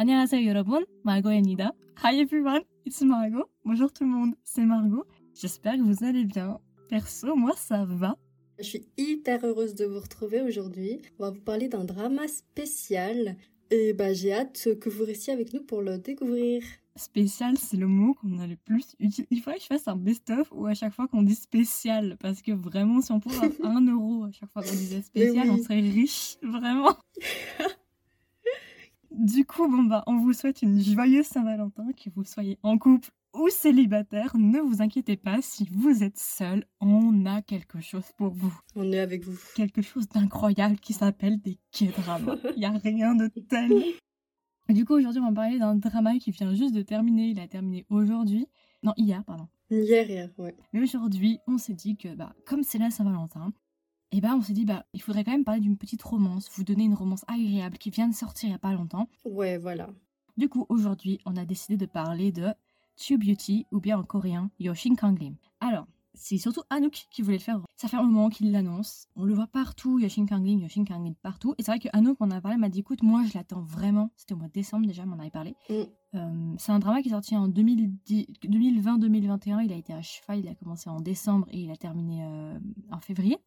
안녕하세요 여러분, Margot입니다. Hi everyone, it's Margot. Bonjour tout le monde, c'est Margot. J'espère que vous allez bien. Perso, moi ça va. Je suis hyper heureuse de vous retrouver aujourd'hui. On va vous parler d'un drama spécial et bah j'ai hâte que vous restiez avec nous pour le découvrir. Spécial, c'est le mot qu'on a le plus utilisé. Il faudrait que je fasse un best-of où à chaque fois qu'on dit spécial, parce que vraiment, si on pouvait avoir un euro à chaque fois qu'on disait spécial, on serait riche, vraiment. du coup, bon bah, on vous souhaite une joyeuse Saint-Valentin, que vous soyez en couple ou célibataire. Ne vous inquiétez pas, si vous êtes seul, on a quelque chose pour vous. On est avec vous. Quelque chose d'incroyable qui s'appelle des K-dramas. Il n'y a rien de tel. Du coup, aujourd'hui, on va parler d'un drama qui vient juste de terminer. Il a terminé aujourd'hui. Non, hier, pardon. Hier, hier, ouais. Mais aujourd'hui, on s'est dit que, bah, comme c'est la Saint-Valentin, et bah, on s'est dit, bah, il faudrait quand même parler d'une petite romance, vous donner une romance agréable qui vient de sortir il n'y a pas longtemps. Ouais, voilà. Du coup, aujourd'hui, on a décidé de parler de Too Beauty ou bien en coréen Yoshin Kanglim. Alors, c'est surtout Anouk qui voulait le faire. Ça fait un moment qu'il l'annonce. On le voit partout, Yoshin Kanglim, Yoshin Kanglim partout. Et c'est vrai que Anouk, on a parlé, m'a dit écoute, moi je l'attends vraiment. C'était au mois de décembre déjà, m'en avait parlé. Mm. Euh, c'est un drama qui est sorti en 2020-2021. Il a été à cheval, il a commencé en décembre et il a terminé euh, en février.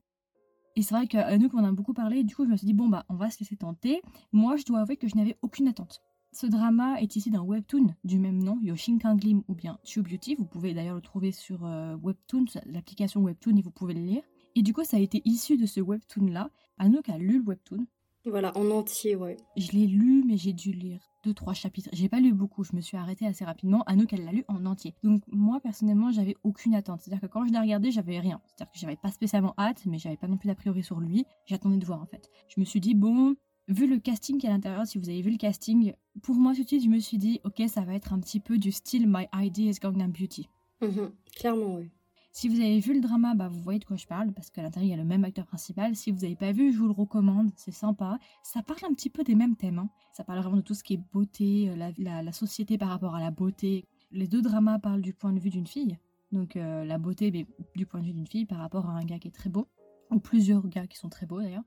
Et c'est vrai qu'Anouk, on a beaucoup parlé. Et du coup, je me suis dit bon, bah, on va se laisser tenter. Moi, je dois avouer que je n'avais aucune attente. Ce drama est issu d'un webtoon du même nom, Yoshin Kanglim ou bien Too Beauty. Vous pouvez d'ailleurs le trouver sur euh, Webtoon, l'application Webtoon, et vous pouvez le lire. Et du coup, ça a été issu de ce webtoon-là. Anouk a lu le webtoon. Voilà, en entier, ouais. Je l'ai lu, mais j'ai dû lire deux, trois chapitres. J'ai pas lu beaucoup, je me suis arrêtée assez rapidement. Anouk, elle l'a lu en entier. Donc, moi, personnellement, j'avais aucune attente. C'est-à-dire que quand je l'ai regardé, j'avais rien. C'est-à-dire que j'avais pas spécialement hâte, mais j'avais pas non plus d'a priori sur lui. J'attendais de voir, en fait. Je me suis dit, bon, vu le casting qui est à l'intérieur, si vous avez vu le casting, pour moi tout de suite, je me suis dit, ok, ça va être un petit peu du style My Idea is Gangnam Beauty. Mhm, Clairement, oui. Si vous avez vu le drama, bah, vous voyez de quoi je parle, parce qu'à l'intérieur, il y a le même acteur principal. Si vous n'avez pas vu, je vous le recommande, c'est sympa. Ça parle un petit peu des mêmes thèmes. hein. Ça parle vraiment de tout ce qui est beauté, euh, la, société par rapport à la beauté. Les deux dramas parlent du point de vue d'une fille. Donc euh, la beauté, mais du point de vue d'une fille par rapport à un gars qui est très beau. Ou plusieurs gars qui sont très beaux d'ailleurs.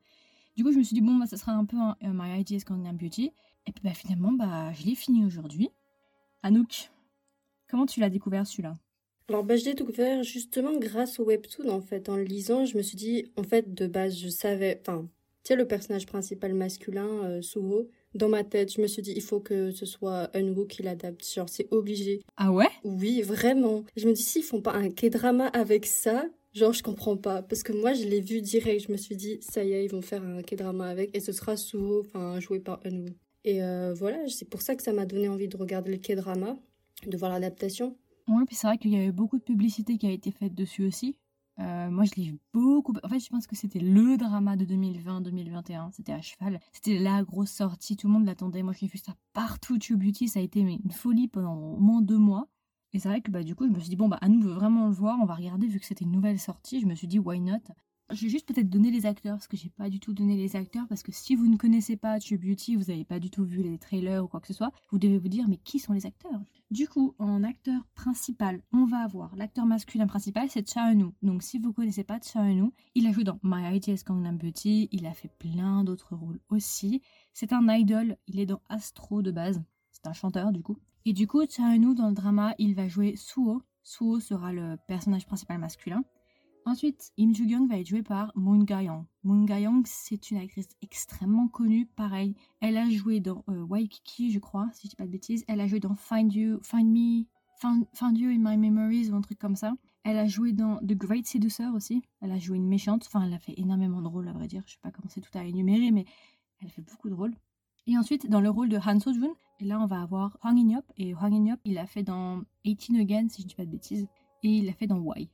Du coup, je me suis dit, bon, bah, ça sera un peu un, un My Ideas Gangnam Beauty. Et puis bah, finalement, bah, je l'ai fini aujourd'hui. Anouk, comment tu l'as découvert celui-là? Alors, bah, je l'ai découvert justement grâce au webtoon, en fait. En le lisant, je me suis dit, en fait, de base, je savais. Enfin, tu sais, le personnage principal masculin, euh, Suho, dans ma tête, je me suis dit, il faut que ce soit Unwoo qui l'adapte. Genre, c'est obligé. Ah ouais? Oui, vraiment. Je me dis, s'ils font pas un K-drama avec ça, genre, je comprends pas. Parce que moi, je l'ai vu direct. Je me suis dit, ça y est, ils vont faire un K-drama avec. Et ce sera Suho, enfin, joué par Unwoo. Et euh, voilà, c'est pour ça que ça m'a donné envie de regarder le K-drama, de voir l'adaptation. Ouais, puis c'est vrai qu'il y avait beaucoup de publicité qui a été faite dessus aussi. Euh, moi, je l'ai beaucoup. En fait, je pense que c'était le drama de 2020-2021. C'était à cheval. C'était la grosse sortie. Tout le monde l'attendait. Moi, j'ai vu ça partout. Too Beauty, ça a été une folie pendant au moins deux mois. Et c'est vrai que bah, du coup, je me suis dit, bon, bah, Anne veut vraiment le voir. On va regarder vu que c'était une nouvelle sortie. Je me suis dit, why not? Je vais juste peut-être donner les acteurs parce que j'ai pas du tout donné les acteurs. Parce que si vous ne connaissez pas Too Beauty, vous n'avez pas du tout vu les trailers ou quoi que ce soit, vous devez vous dire, mais qui sont les acteurs? Du coup, en acteur principal, on va avoir l'acteur masculin principal, c'est Cha Eun-woo. Donc si vous connaissez pas Cha Eun-woo, il a joué dans My Ideas Gangnam Beauty, il a fait plein d'autres rôles aussi. C'est un idol, il est dans Astro de base. C'est un chanteur du coup. Et du coup, Cha Eun-woo dans le drama, il va jouer Suho. Suho sera le personnage principal masculin. Ensuite, Im Joo-kyung va être joué par Moon Ga-young. Moon Ga-young, c'est une actrice extrêmement connue. Pareil, elle a joué dans euh, Waikiki, je crois, si je dis pas de bêtises. Elle a joué dans Find You, Find Me, Find, You in My Memories ou un truc comme ça. Elle a joué dans The Great Seducer aussi. Elle a joué une méchante. Enfin, elle a fait énormément de rôles, à vrai dire. Je sais pas comment c'est tout à énumérer, mais elle fait beaucoup de rôles. Et ensuite, dans le rôle de Han So-jun, et là, on va avoir Hwang In-yop. Et Hwang In-yop, il a fait dans 18 Again, si je dis pas de bêtises. Et il a fait dans Why.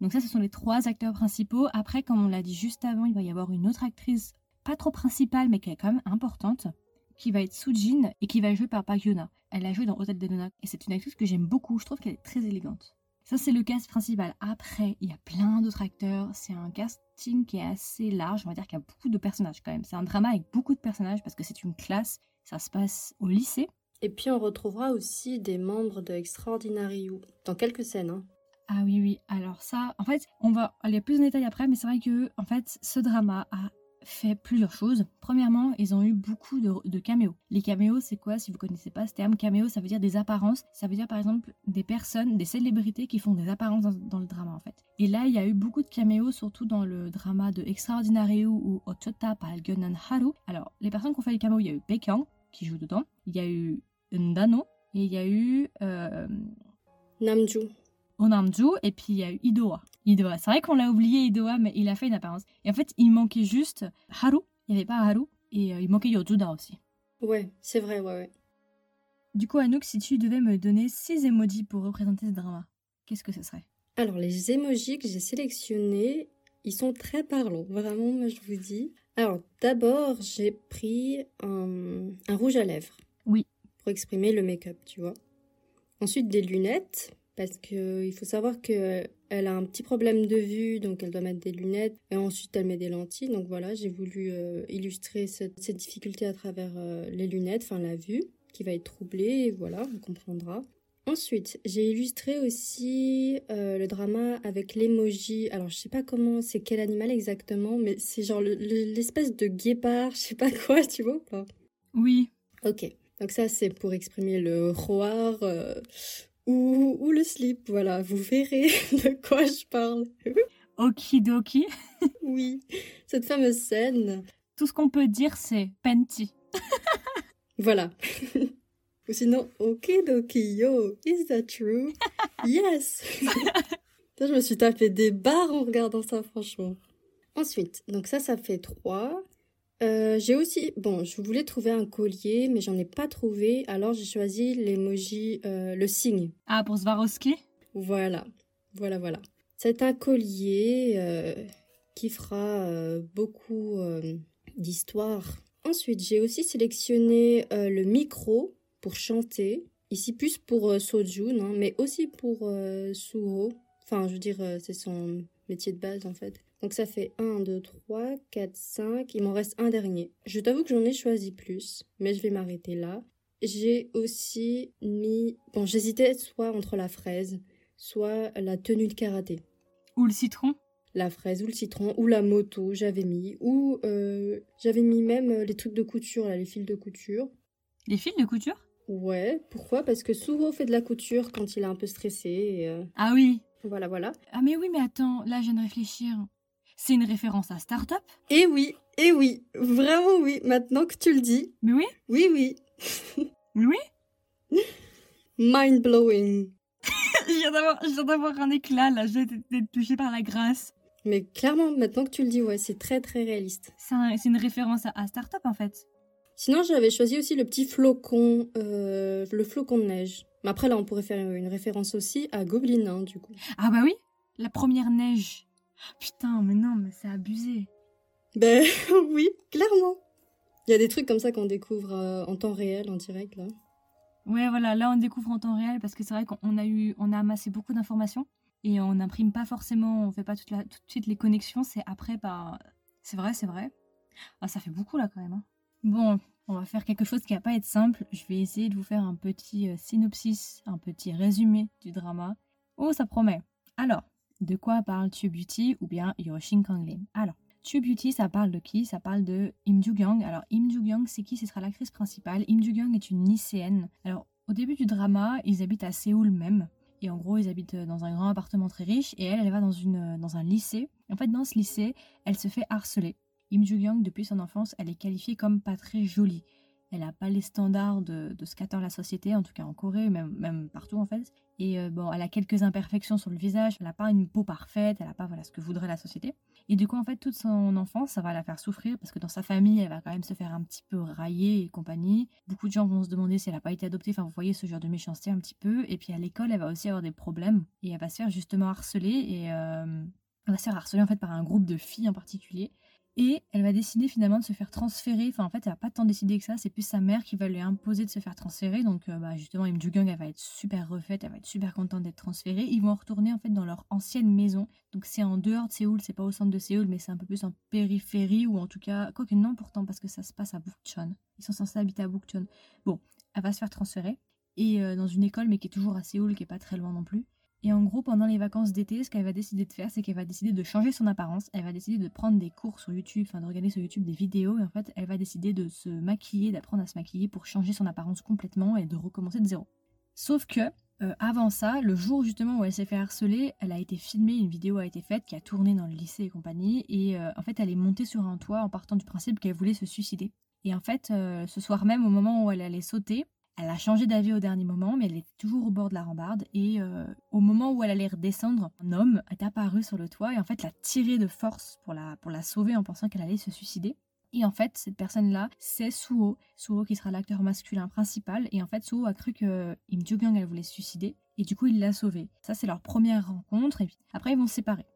Donc ça, ce sont les trois acteurs principaux. Après, comme on l'a dit juste avant, il va y avoir une autre actrice, pas trop principale, mais qui est quand même importante, qui va être Soo-jin et qui va jouer par Park. Elle a joué dans Hotel de Nona. Et c'est une actrice que j'aime beaucoup. Je trouve qu'elle est très élégante. Ça, c'est le cast principal. Après, il y a plein d'autres acteurs. C'est un casting qui est assez large. On va dire qu'il y a beaucoup de personnages quand même. C'est un drama avec beaucoup de personnages parce que c'est une classe. Ça se passe au lycée. Et puis on retrouvera aussi des membres de Extraordinary You dans quelques scènes. hein. Ah oui, oui. Alors ça, en fait, on va aller plus en détail après, mais c'est vrai que, en fait, ce drama a fait plusieurs choses. Premièrement, ils ont eu beaucoup de, caméos. Les caméos, c'est quoi? Si vous connaissez pas ce terme, caméo, ça veut dire des apparences. Ça veut dire par exemple des personnes, des célébrités qui font des apparences dans, le drama en fait. Et là, il y a eu beaucoup de caméos, surtout dans le drama de Extraordinary ou Ochota par Gunan Haru. Alors, les personnes qui ont fait les caméos, il y a eu Baekhyun qui joue dedans. Il y a eu Ndano et il y a eu euh, Namju. Onamju et puis il y a eu Idoa. Idoa, c'est vrai qu'on l'a oublié Idoa, mais il a fait une apparence. Et en fait, il manquait juste Haru. Il n'y avait pas Haru et euh, il manquait Yojuda aussi. Ouais, c'est vrai, ouais, ouais. Du coup, Anouk, si tu devais me donner 6 emojis pour représenter ce drama, qu'est-ce que ce serait? Alors, les emojis que j'ai sélectionnés, ils sont très parlants, vraiment, moi je vous dis. Alors, d'abord, j'ai pris un, un rouge à lèvres. Oui. Pour exprimer le make-up, tu vois. Ensuite, des lunettes, parce qu'il faut savoir qu'elle a un petit problème de vue, donc elle doit mettre des lunettes, et ensuite elle met des lentilles. Donc voilà, j'ai voulu euh, illustrer cette, difficulté à travers euh, les lunettes, enfin la vue, qui va être troublée, et voilà, on comprendra. Ensuite, j'ai illustré aussi euh, le drama avec l'emoji. Alors, je sais pas comment, c'est quel animal exactement, mais c'est genre l'espèce de guépard, je sais pas quoi, tu vois ou pas? Oui. Ok. Donc ça, c'est pour exprimer le roar euh, ou, ou, le slip. Voilà, vous verrez de quoi je parle. Okidoki. oui, cette fameuse scène. Tout ce qu'on peut dire, c'est Penti. voilà. Ou sinon, okidoki yo, is that true? yes! je me suis tapé des barres en regardant ça, franchement. Ensuite, donc ça, ça fait trois. Euh, j'ai aussi, bon, je voulais trouver un collier, mais j'en ai pas trouvé, alors j'ai choisi l'emoji, euh, le signe. Ah, pour Swarovski? Voilà, voilà, voilà. C'est un collier euh, qui fera beaucoup d'histoire. Ensuite, j'ai aussi sélectionné le micro pour chanter. Ici, plus pour Sojun, hein, mais aussi pour Suho. Enfin, je veux dire, c'est son métier de base en fait. Donc ça fait 1, 2, 3, 4, 5. Il m'en reste un dernier. Je t'avoue que j'en ai choisi plus, mais je vais m'arrêter là. J'ai aussi mis... Bon, j'hésitais soit entre la fraise, soit la tenue de karaté. Ou le citron? La fraise ou le citron, ou la moto, j'avais mis. Ou euh, j'avais mis même les trucs de couture, là, les fils de couture. Les fils de couture? Ouais, pourquoi? Parce que Souro fait de la couture quand il est un peu stressé. Euh, ah oui Voilà, voilà. Ah mais oui, mais attends, là je viens de réfléchir. C'est une référence à Startup Eh oui, eh oui, vraiment oui, maintenant que tu le dis. Mais oui Oui, oui. oui Mind blowing. je viens d'avoir un éclat là, j'ai été touchée par la grâce. Mais clairement, maintenant que tu le dis, ouais, c'est très très réaliste. C'est une référence à, Startup en fait. Sinon, j'avais choisi aussi le petit flocon, euh, le flocon de neige. Mais après, là, on pourrait faire une référence aussi à Goblin, hein, du coup. Ah bah oui, la première neige. Putain, mais non, mais c'est abusé. Ben oui, clairement. Il y a des trucs comme ça qu'on découvre euh, en temps réel, en direct, là. Ouais, voilà, là on découvre en temps réel parce que c'est vrai qu'on a eu, on a amassé beaucoup d'informations et on n'imprime pas forcément, on fait pas toute la, tout de suite les connexions, c'est après, bah, c'est vrai, c'est vrai. Ah, ça fait beaucoup là quand même. Hein. Bon, on va faire quelque chose qui va pas être simple. Je vais essayer de vous faire un petit euh, synopsis, un petit résumé du drama. Oh, ça promet. Alors, de quoi parle Beauty ou bien Yoshin Kanglim? Alors, Beauty, ça parle de qui? Ça parle de Im Joo-kyung. Alors, Im Joo-kyung, c'est qui? Ce sera l'actrice principale. Im Joo-kyung est une lycéenne. Alors, au début du drama, ils habitent à Séoul même. Et en gros, ils habitent dans un grand appartement très riche. Et elle, elle va dans, une, dans un lycée. En fait, dans ce lycée, elle se fait harceler. Im Joo-kyung, depuis son enfance, elle est qualifiée comme pas très jolie. Elle n'a pas les standards de, ce qu'attend la société, en tout cas en Corée, même, même partout en fait. Et euh, bon, elle a quelques imperfections sur le visage, elle n'a pas une peau parfaite, elle n'a pas voilà, ce que voudrait la société. Et du coup, en fait, toute son enfance, ça va la faire souffrir parce que dans sa famille, elle va quand même se faire un petit peu railler et compagnie. Beaucoup de gens vont se demander si elle n'a pas été adoptée. Enfin, vous voyez ce genre de méchanceté un petit peu. Et puis à l'école, elle va aussi avoir des problèmes et elle va se faire justement harceler et euh, elle va se faire harceler en fait par un groupe de filles en particulier. Et elle va décider finalement de se faire transférer. Enfin, en fait, elle va pas tant décider que ça. C'est plus sa mère qui va lui imposer de se faire transférer. Donc, euh, bah, justement, Im elle va être super refaite. Elle va être super contente d'être transférée. Ils vont retourner en fait dans leur ancienne maison. Donc, c'est en dehors de Séoul. C'est pas au centre de Séoul, mais c'est un peu plus en périphérie ou en tout cas, quoique non, pourtant, parce que ça se passe à Bukchon. Ils sont censés habiter à Bukchon. Bon, elle va se faire transférer et euh, dans une école, mais qui est toujours à Séoul, qui est pas très loin non plus. Et en gros, pendant les vacances d'été, ce qu'elle va décider de faire, c'est qu'elle va décider de changer son apparence. Elle va décider de prendre des cours sur YouTube, enfin de regarder sur YouTube des vidéos. Et en fait, elle va décider de se maquiller, d'apprendre à se maquiller pour changer son apparence complètement et de recommencer de zéro. Sauf que, euh, avant ça, le jour justement où elle s'est fait harceler, elle a été filmée, une vidéo a été faite qui a tourné dans le lycée et compagnie. Et euh, en fait, elle est montée sur un toit en partant du principe qu'elle voulait se suicider. Et en fait, euh, ce soir même, au moment où elle allait sauter, elle a changé d'avis au dernier moment, mais elle est toujours au bord de la rambarde. Et euh, au moment où elle allait redescendre, un homme est apparu sur le toit et en fait l'a tirée de force pour la, pour sauver en pensant qu'elle allait se suicider. Et en fait, cette personne-là, c'est Suho. Suho qui sera l'acteur masculin principal. Et en fait, Suho a cru que Im Joo-gang, elle voulait se suicider. Et du coup, il l'a sauvée. Ça, c'est leur première rencontre. Et puis après, ils vont se séparer.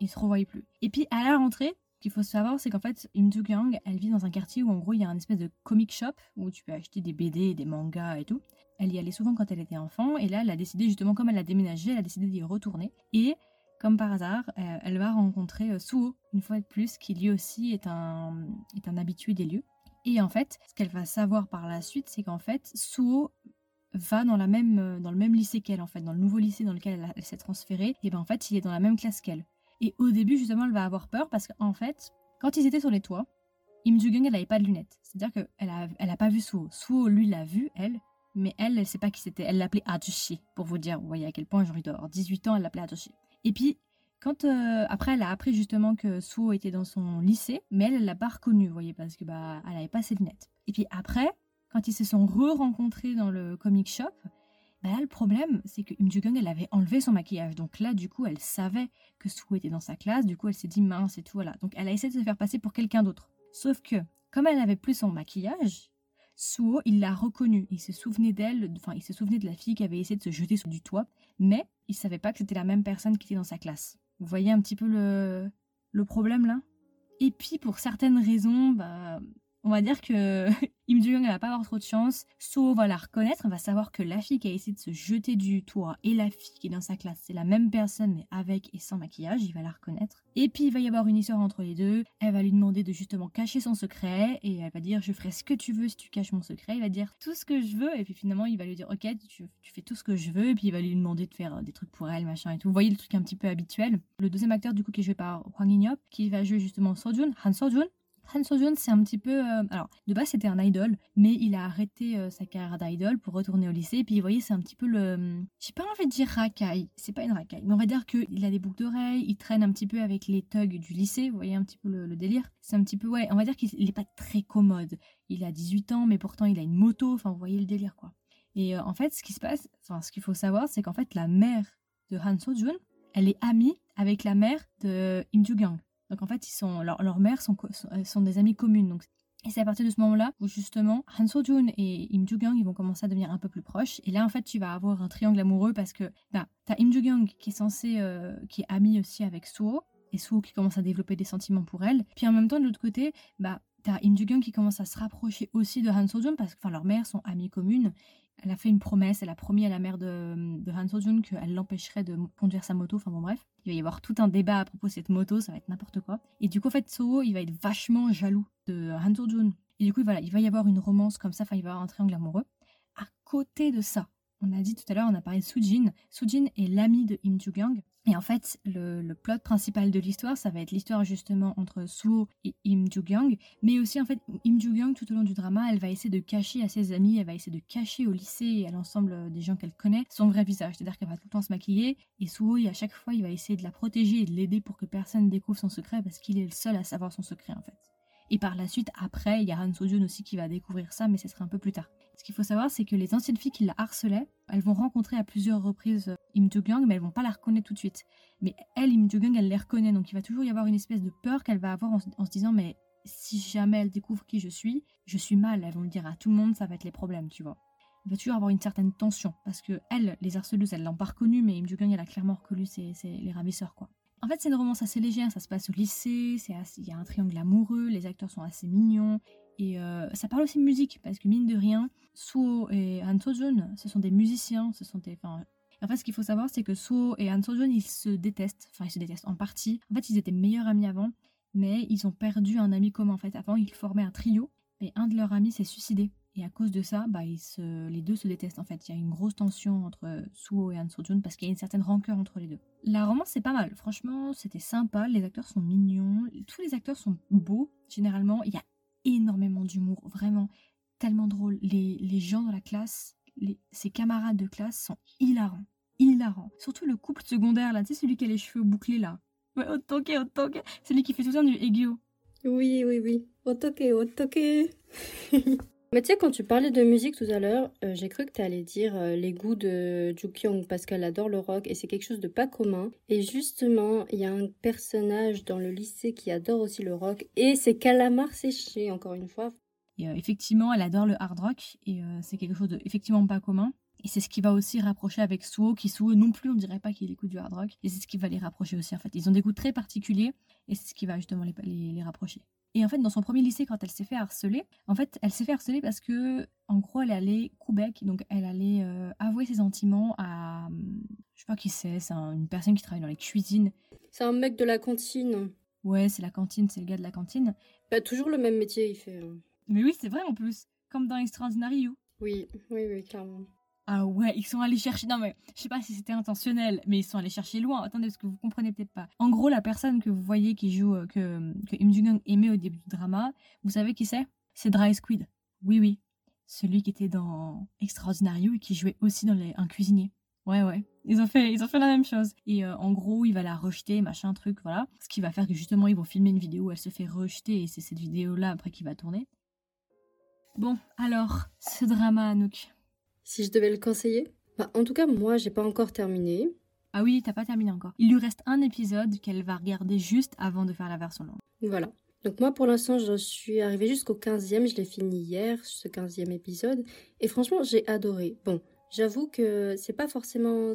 Ils se revoient plus. Et puis, à la rentrée, qu'il faut savoir, c'est qu'en fait, Im Joo-kyung, elle vit dans un quartier où en gros il y a un espèce de comic shop où tu peux acheter des BD, des mangas et tout. Elle y allait souvent quand elle était enfant et là elle a décidé justement comme elle a déménagé, elle a décidé d'y retourner et comme par hasard, euh, elle va rencontrer euh, Suho une fois de plus qui lui aussi est un, est un habitué des lieux. Et en fait, ce qu'elle va savoir par la suite, c'est qu'en fait, Suho va dans, la même, euh, dans le même lycée qu'elle, en fait, dans le nouveau lycée dans lequel elle, elle s'est transférée, et ben en fait, il est dans la même classe qu'elle. Et au début, justement, elle va avoir peur parce qu'en fait, quand ils étaient sur les toits, Im Joo-gung, elle n'avait pas de lunettes. C'est-à-dire qu'elle a, elle a pas vu Suho. Suho, lui, l'a vu, elle, mais elle, elle sait pas qui c'était. Elle l'appelait Ajushi, pour vous dire, vous voyez à quel point, genre, il doit avoir 18 ans, elle l'appelait Ajushi. Et puis, quand, euh, après, elle a appris justement que Suho était dans son lycée, mais elle, elle l'a pas reconnu, vous voyez, parce que, bah, elle avait pas ses lunettes. Et puis après, quand ils se sont re-rencontrés dans le comic shop, bah là, le problème, c'est que Im Joo-gung, elle avait enlevé son maquillage. Donc là, du coup, elle savait que Suho était dans sa classe. Du coup, elle s'est dit mince et tout, voilà. Donc elle a essayé de se faire passer pour quelqu'un d'autre. Sauf que, comme elle n'avait plus son maquillage, Suho, il l'a reconnue. Il se souvenait d'elle, enfin, il se souvenait de la fille qui avait essayé de se jeter sur du toit. Mais il savait pas que c'était la même personne qui était dans sa classe. Vous voyez un petit peu le, le problème là? Et puis, pour certaines raisons, bah, on va dire que Im Joo-young va pas avoir trop de chance. So va la reconnaître, va savoir que la fille qui a essayé de se jeter du toit et la fille qui est dans sa classe, c'est la même personne mais avec et sans maquillage, il va la reconnaître. Et puis il va y avoir une histoire entre les deux. Elle va lui demander de justement cacher son secret et elle va dire je ferai ce que tu veux si tu caches mon secret. Il va dire tout ce que je veux et puis finalement il va lui dire ok tu, fais tout ce que je veux et puis il va lui demander de faire des trucs pour elle machin et tout. Vous voyez le truc un petit peu habituel. Le deuxième acteur du coup qui est joué par Hwang In-yeop qui va jouer justement Sojun, Han Sojun Han Sojun, c'est un petit peu. Euh, alors, de base, c'était un idol, mais il a arrêté euh, sa carrière d'idol pour retourner au lycée. Et puis, vous voyez, c'est un petit peu le. J'ai pas envie de dire racaille, c'est pas une racaille, mais on va dire qu'il a des boucles d'oreilles, il traîne un petit peu avec les thugs du lycée, vous voyez un petit peu le, délire. C'est un petit peu, ouais, on va dire qu'il est pas très commode. Il a 18 ans, mais pourtant, il a une moto, enfin, vous voyez le délire, quoi. Et euh, en fait, ce qui se passe, enfin, ce qu'il faut savoir, c'est qu'en fait, la mère de Han Sojun, elle est amie avec la mère de Im Joo-gang. Donc en fait, leurs leur mères sont, sont, des amies communes. Donc et c'est à partir de ce moment-là où justement Han So-jun et Im Joo-kyung ils vont commencer à devenir un peu plus proches. Et là en fait tu vas avoir un triangle amoureux parce que bah, t'as Im Joo-kyung qui est censé, euh, qui est ami aussi avec Suho et Suho qui commence à développer des sentiments pour elle. Puis en même temps de l'autre côté, bah t'as Im Joo-kyung qui commence à se rapprocher aussi de Han So-jun parce que enfin leurs mères sont amies communes elle a fait une promesse, elle a promis à la mère de, de Han So-jun qu'elle l'empêcherait de conduire sa moto, enfin bon bref. Il va y avoir tout un débat à propos de cette moto, ça va être n'importe quoi. Et du coup, en fait, Soho, il va être vachement jaloux de Han So-jun. Et du coup, voilà, il va y avoir une romance comme ça, enfin, il va y avoir un triangle amoureux. À côté de ça, on a dit tout à l'heure, on a parlé de Sujin. Sujin est l'ami de Im Joo-gang. Et en fait, le, plot principal de l'histoire, ça va être l'histoire justement entre Suho et Im Joo-gang. Mais aussi, en fait, Im Joo-gang, tout au long du drama, elle va essayer de cacher à ses amis, elle va essayer de cacher au lycée et à l'ensemble des gens qu'elle connaît son vrai visage. C'est-à-dire qu'elle va tout le temps se maquiller. Et Suho, à chaque fois, il va essayer de la protéger et de l'aider pour que personne découvre son secret parce qu'il est le seul à savoir son secret, en fait. Et par la suite, après, il y a Han Sojun aussi qui va découvrir ça, mais ce sera un peu plus tard. Ce qu'il faut savoir, c'est que les anciennes filles qui la harcelaient, elles vont rencontrer à plusieurs reprises euh, Im Joo-gang, mais elles vont pas la reconnaître tout de suite. Mais elle, Im Joo-gang, elle les reconnaît, donc il va toujours y avoir une espèce de peur qu'elle va avoir en, se disant, mais si jamais elle découvre qui je suis, je suis mal, elles vont le dire à tout le monde, ça va être les problèmes, tu vois. Il va toujours avoir une certaine tension, parce que elle, les harceleuses, elles l'ont pas reconnue, mais Im Joo-gang, elle a clairement reconnu c'est les ravisseurs, quoi. En fait, c'est une romance assez légère, ça se passe au lycée, il y a un triangle amoureux, les acteurs sont assez mignons, et euh, ça parle aussi de musique, parce que mine de rien, Suo et Han Sojun, ce sont des musiciens, ce sont des... En fait, ce qu'il faut savoir, c'est que Suo et Han Sojun, ils se détestent, enfin, ils se détestent en partie. En fait, ils étaient meilleurs amis avant, mais ils ont perdu un ami commun. En fait, avant, ils formaient un trio, mais un de leurs amis s'est suicidé. Et à cause de ça, bah, ils se... les deux se détestent en fait. Il y a une grosse tension entre Suho et Han Sojun parce qu'il y a une certaine rancœur entre les deux. La romance c'est pas mal, franchement c'était sympa, les acteurs sont mignons, tous les acteurs sont beaux généralement, il y a énormément d'humour, vraiment tellement drôle. Les, les gens dans la classe, les... ses camarades de classe sont hilarants, hilarants. Surtout le couple secondaire là, tu sais celui qui a les cheveux bouclés là. Ouais, Otoke, Otoke, celui qui fait tout temps du Egyo. Oui, oui, oui. Otoke, Otoke. Mais tu sais, quand tu parlais de musique tout à l'heure, euh, j'ai cru que tu allais dire euh, les goûts de Jukyong parce qu'elle adore le rock et c'est quelque chose de pas commun. Et justement, il y a un personnage dans le lycée qui adore aussi le rock et c'est Calamar Séché, encore une fois. Euh, effectivement, elle adore le hard rock et c'est quelque chose de effectivement pas commun. Et c'est ce qui va aussi rapprocher avec Suo, qui Suo non plus, on dirait pas qu'il écoute du hard rock. Et c'est ce qui va les rapprocher aussi, en fait. Ils ont des goûts très particuliers, et c'est ce qui va justement les, les rapprocher. Et en fait, dans son premier lycée, quand elle s'est fait harceler, en fait, elle s'est fait harceler parce que, en gros, elle allait Québec, donc elle allait euh, avouer ses sentiments à, je sais pas qui c'est, c'est une personne qui travaille dans les cuisines. C'est un mec de la cantine. Ouais, c'est la cantine, c'est le gars de la cantine. Bah, toujours le même métier, il fait. hein. Mais oui, c'est vrai en plus, comme dans Extraordinary You. Oui, oui, oui, clairement. Ah ouais, ils sont allés chercher. Non mais je sais pas si c'était intentionnel, mais ils sont allés chercher loin. Attendez, parce que vous comprenez peut-être pas. En gros, la personne que vous voyez qui joue euh, que que Im Jung aimait au début du drama, vous savez qui c'est? C'est Dry Squid. Oui oui, celui qui était dans Extraordinary You et qui jouait aussi dans les... un cuisinier. Ouais ouais, ils ont fait ils ont fait la même chose. Et euh, en gros, il va la rejeter, machin truc, voilà. Ce qui va faire que justement ils vont filmer une vidéo où elle se fait rejeter et c'est cette vidéo là après qui va tourner. Bon, alors, ce drama, Anouk. Si je devais le conseiller? Bah, En tout cas, moi, j'ai pas encore terminé. Ah oui, t'as pas terminé encore. Il lui reste un épisode qu'elle va regarder juste avant de faire la version longue. Voilà. Donc moi, pour l'instant, je suis arrivée jusqu'au 15e. Je l'ai fini hier, ce 15e épisode. Et franchement, j'ai adoré. Bon, j'avoue que c'est pas forcément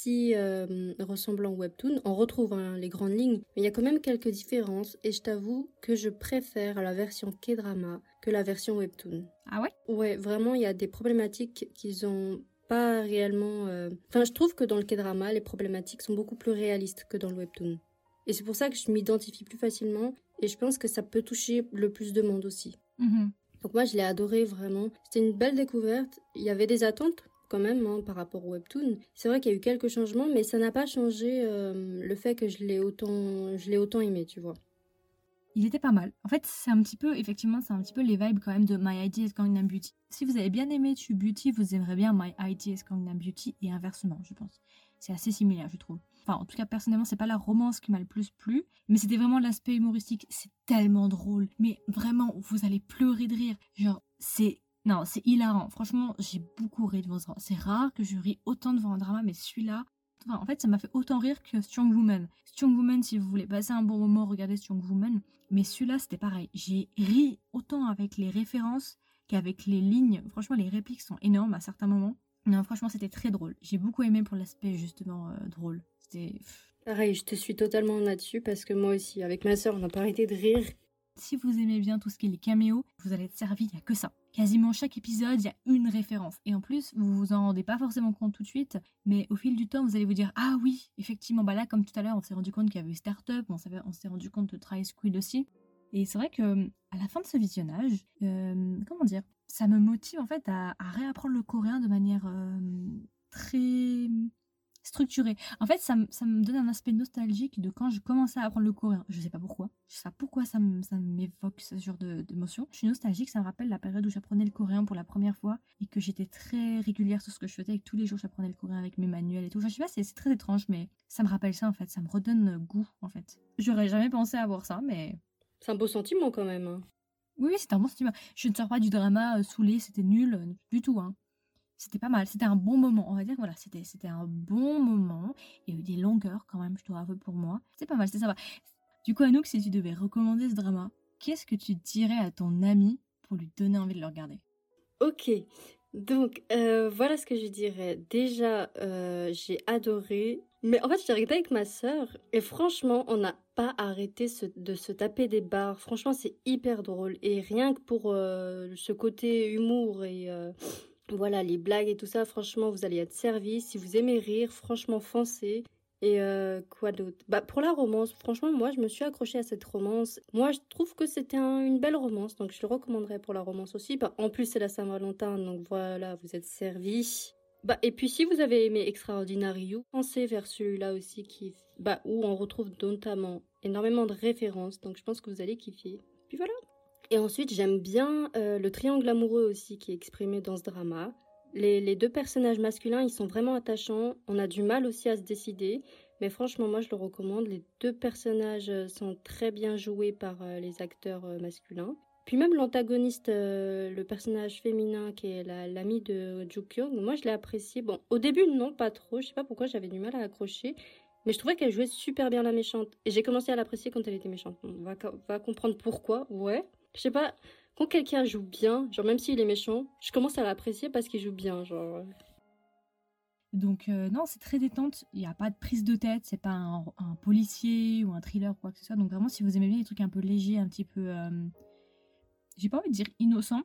si euh, ressemblant au webtoon. On retrouve hein, les grandes lignes, mais il y a quand même quelques différences. Et je t'avoue que je préfère la version K-drama que la version webtoon. Ah ouais? Ouais, vraiment, il y a des problématiques qu'ils ont pas réellement. euh, Enfin, je trouve que dans le K-drama, les problématiques sont beaucoup plus réalistes que dans le webtoon. Et c'est pour ça que je m'identifie plus facilement. Et je pense que ça peut toucher le plus de monde aussi. Mhm. Donc moi, je l'ai adoré vraiment. C'était une belle découverte. Il y avait des attentes quand même hein, par rapport au webtoon. C'est vrai qu'il y a eu quelques changements, mais ça n'a pas changé euh, le fait que je l'ai autant, je l'ai autant aimé, tu vois. Il était pas mal. En fait, c'est un petit peu, effectivement, c'est un petit peu les vibes quand même de My ID is Gangnam Beauty. Si vous avez bien aimé Tu Beauty, vous aimerez bien My ID is Gangnam Beauty et inversement, je pense. C'est assez similaire, je trouve. Enfin, en tout cas, personnellement, c'est pas la romance qui m'a le plus plu, mais c'était vraiment l'aspect humoristique. C'est tellement drôle. Mais vraiment, vous allez pleurer de rire. Genre, c'est non, c'est hilarant. Franchement, j'ai beaucoup ri devant ce drama. C'est rare que je ris autant devant un drama, mais celui-là, enfin, en fait, ça m'a fait autant rire que Strong Woman. Strong Woman, si vous voulez passer un bon moment, regardez Strong Woman. Mais celui-là, c'était pareil. J'ai ri autant avec les références qu'avec les lignes. Franchement, les répliques sont énormes à certains moments. Non, franchement, c'était très drôle. J'ai beaucoup aimé pour l'aspect justement euh, drôle. C'était. Pareil, je te suis totalement là-dessus parce que moi aussi, avec ma sœur, on n'a pas arrêté de rire. Si vous aimez bien tout ce qui est les caméos, vous allez être servi, il n'y a que ça. Quasiment chaque épisode, il y a une référence. Et en plus, vous vous en rendez pas forcément compte tout de suite, mais au fil du temps, vous allez vous dire Ah oui, effectivement, bah là, comme tout à l'heure, on s'est rendu compte qu'il y avait Startup, on s'est rendu compte de Try Squid aussi. Et c'est vrai que à la fin de ce visionnage, euh, comment dire, ça me motive en fait à, à réapprendre le coréen de manière euh, très structurée. En fait, ça, me- ça me donne un aspect nostalgique de quand je commençais à apprendre le coréen. Je sais pas pourquoi. Je sais pas pourquoi ça m'évoque ce genre d'émotion. Je suis nostalgique, ça me rappelle la période où j'apprenais le coréen pour la première fois et que j'étais très régulière sur ce que je faisais. Et que tous les jours, j'apprenais le coréen avec mes manuels et tout. Enfin, je sais pas, c'est c'est très étrange, mais ça me rappelle ça en fait. Ça me redonne goût en fait. J'aurais jamais pensé avoir ça, mais C'est un beau sentiment quand même. hein. oui, oui, c'était un bon sentiment. Je ne sors pas du drama euh, saoulé, c'était nul euh, du tout. Hein. C'était pas mal, c'était un bon moment. On va dire voilà, c'était un bon moment. Il y a eu des longueurs quand même, je dois avouer pour moi. C'était pas mal, c'était sympa. Du coup, Anouk, si tu devais recommander ce drama, qu'est-ce que tu dirais à ton ami pour lui donner envie de le regarder? Ok, donc euh, voilà ce que je dirais. Déjà, euh, j'ai adoré. Mais en fait, j'ai regardé avec ma sœur et franchement, on n'a pas arrêté de se taper des barres. Franchement, c'est hyper drôle. Et rien que pour euh, ce côté humour et voilà, les blagues et tout ça, franchement, vous allez être servis. Si vous aimez rire, franchement, foncez. Et euh, quoi d'autre? Bah pour la romance, franchement, moi je me suis accrochée à cette romance. Moi je trouve que c'était une belle romance, donc je le recommanderais pour la romance aussi. Bah, en plus c'est la Saint-Valentin, donc voilà, vous êtes servis. Bah et puis si vous avez aimé Extraordinary You, pensez vers celui-là aussi qui, bah où on retrouve notamment énormément de références, donc je pense que vous allez kiffer. Puis voilà. Et ensuite j'aime bien euh, le triangle amoureux aussi qui est exprimé dans ce drama. Les, deux personnages masculins, ils sont vraiment attachants. On a du mal aussi à se décider. Mais franchement, moi, je le recommande. Les deux personnages euh, sont très bien joués par euh, les acteurs masculins. Puis même l'antagoniste, le personnage féminin qui est l'ami de Kyung, moi je l'ai apprécié. Bon, au début non, pas trop. Je sais pas pourquoi j'avais du mal à accrocher, mais je trouvais qu'elle jouait super bien la méchante. Et j'ai commencé à l'apprécier quand elle était méchante. On va comprendre pourquoi. Ouais. Je sais pas quand quelqu'un joue bien, genre même s'il est méchant, je commence à l'apprécier parce qu'il joue bien, genre. Donc euh, non, c'est très détente. Il n'y a pas de prise de tête. C'est pas un, policier ou un thriller ou quoi que ce soit. Donc vraiment, si vous aimez bien les trucs un peu légers, un petit peu, euh, j'ai pas envie de dire innocent,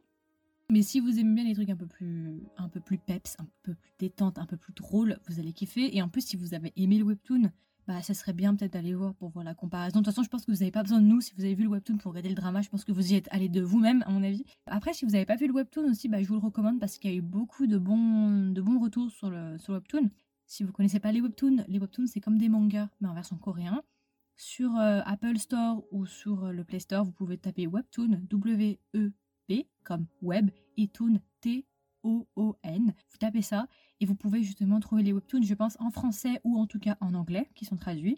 mais si vous aimez bien les trucs un peu plus, un peu plus peps, un peu plus détente, un peu plus drôle, vous allez kiffer. Et en plus, si vous avez aimé le webtoon, bah, ça serait bien peut-être d'aller voir pour voir la comparaison. De toute façon, je pense que vous n'avez pas besoin de nous. Si vous avez vu le webtoon pour regarder le drama, je pense que vous y êtes allé de vous-même, à mon avis. Après, si vous n'avez pas vu le webtoon aussi, bah, je vous le recommande parce qu'il y a eu beaucoup de bons, retours sur le, sur webtoon. Si vous connaissez pas les webtoons, les webtoons, c'est comme des mangas, mais en version coréen. Sur euh, Apple Store ou sur euh, le Play Store, vous pouvez taper webtoon, W-E-B, comme web, et toon, T-O-O-N. Vous tapez ça et vous pouvez justement trouver les webtoons, je pense, en français ou en tout cas en anglais, qui sont traduits.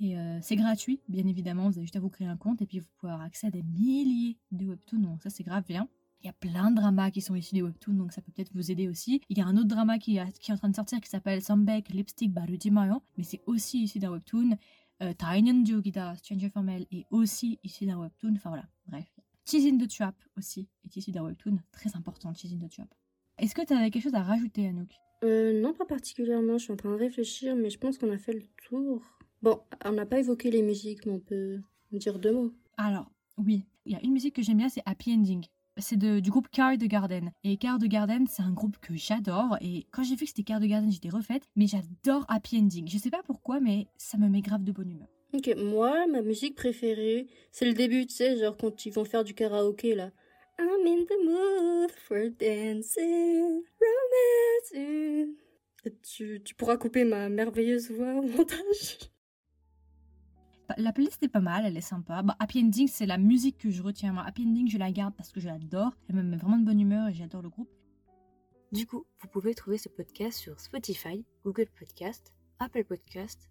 Et euh, c'est gratuit, bien évidemment. Vous avez juste à vous créer un compte et puis vous pouvez avoir accès à des milliers de webtoons. Donc ça, c'est grave bien. Il y a plein de dramas qui sont issus des webtoons, donc ça peut peut-être vous aider aussi. Il y a un autre drama qui, est en train de sortir qui s'appelle Sambek Lipstick Barujimayo, mais c'est aussi issu d'un webtoon. Euh, Tainen Jogida, Stranger Formel est aussi issu d'un webtoon. Enfin voilà, bref. Cheese in the Trap aussi est issu d'un webtoon. Très important, Cheese in the Trap. Est-ce que tu avais quelque chose à rajouter, Anouk? Euh, non, pas particulièrement. Je suis en train de réfléchir, mais je pense qu'on a fait le tour. Bon, on n'a pas évoqué les musiques, mais on peut dire deux mots. Alors, oui, il y a une musique que j'aime bien, c'est Happy Ending. C'est du groupe Car the Garden. Et Car the Garden, c'est un groupe que j'adore. Et quand j'ai vu que c'était Car the Garden, j'étais refaite. Mais j'adore Happy Ending. Je sais pas pourquoi, mais ça me met grave de bonne humeur. Ok, moi, ma musique préférée, c'est le début, tu sais, genre quand ils vont faire du karaoké là. I'm in the mood for dancing, romancing. Tu, tu pourras couper ma merveilleuse voix au montage. Bah, la playlist est pas mal, elle est sympa. Bah, Happy Ending, c'est la musique que je retiens. Moi, Happy Ending, je la garde parce que je l'adore. Elle me met vraiment de bonne humeur et j'adore le groupe. Du coup, vous pouvez trouver ce podcast sur Spotify, Google Podcast, Apple Podcast,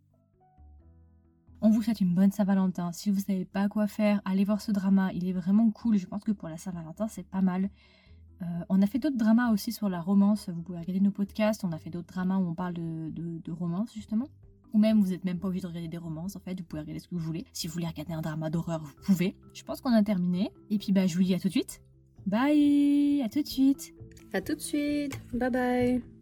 On vous souhaite une bonne Saint-Valentin. Si vous ne savez pas quoi faire, allez voir ce drama. Il est vraiment cool. Je pense que pour la Saint-Valentin, c'est pas mal. Euh, on a fait d'autres dramas aussi sur la romance. Vous pouvez regarder nos podcasts. On a fait d'autres dramas où on parle de, romance, justement. Ou même, vous n'êtes même pas obligé de regarder des romances, en fait. Vous pouvez regarder ce que vous voulez. Si vous voulez regarder un drama d'horreur, vous pouvez. Je pense qu'on a terminé. Et puis, bah, je vous dis à tout de suite. Bye À tout de suite À tout de suite Bye bye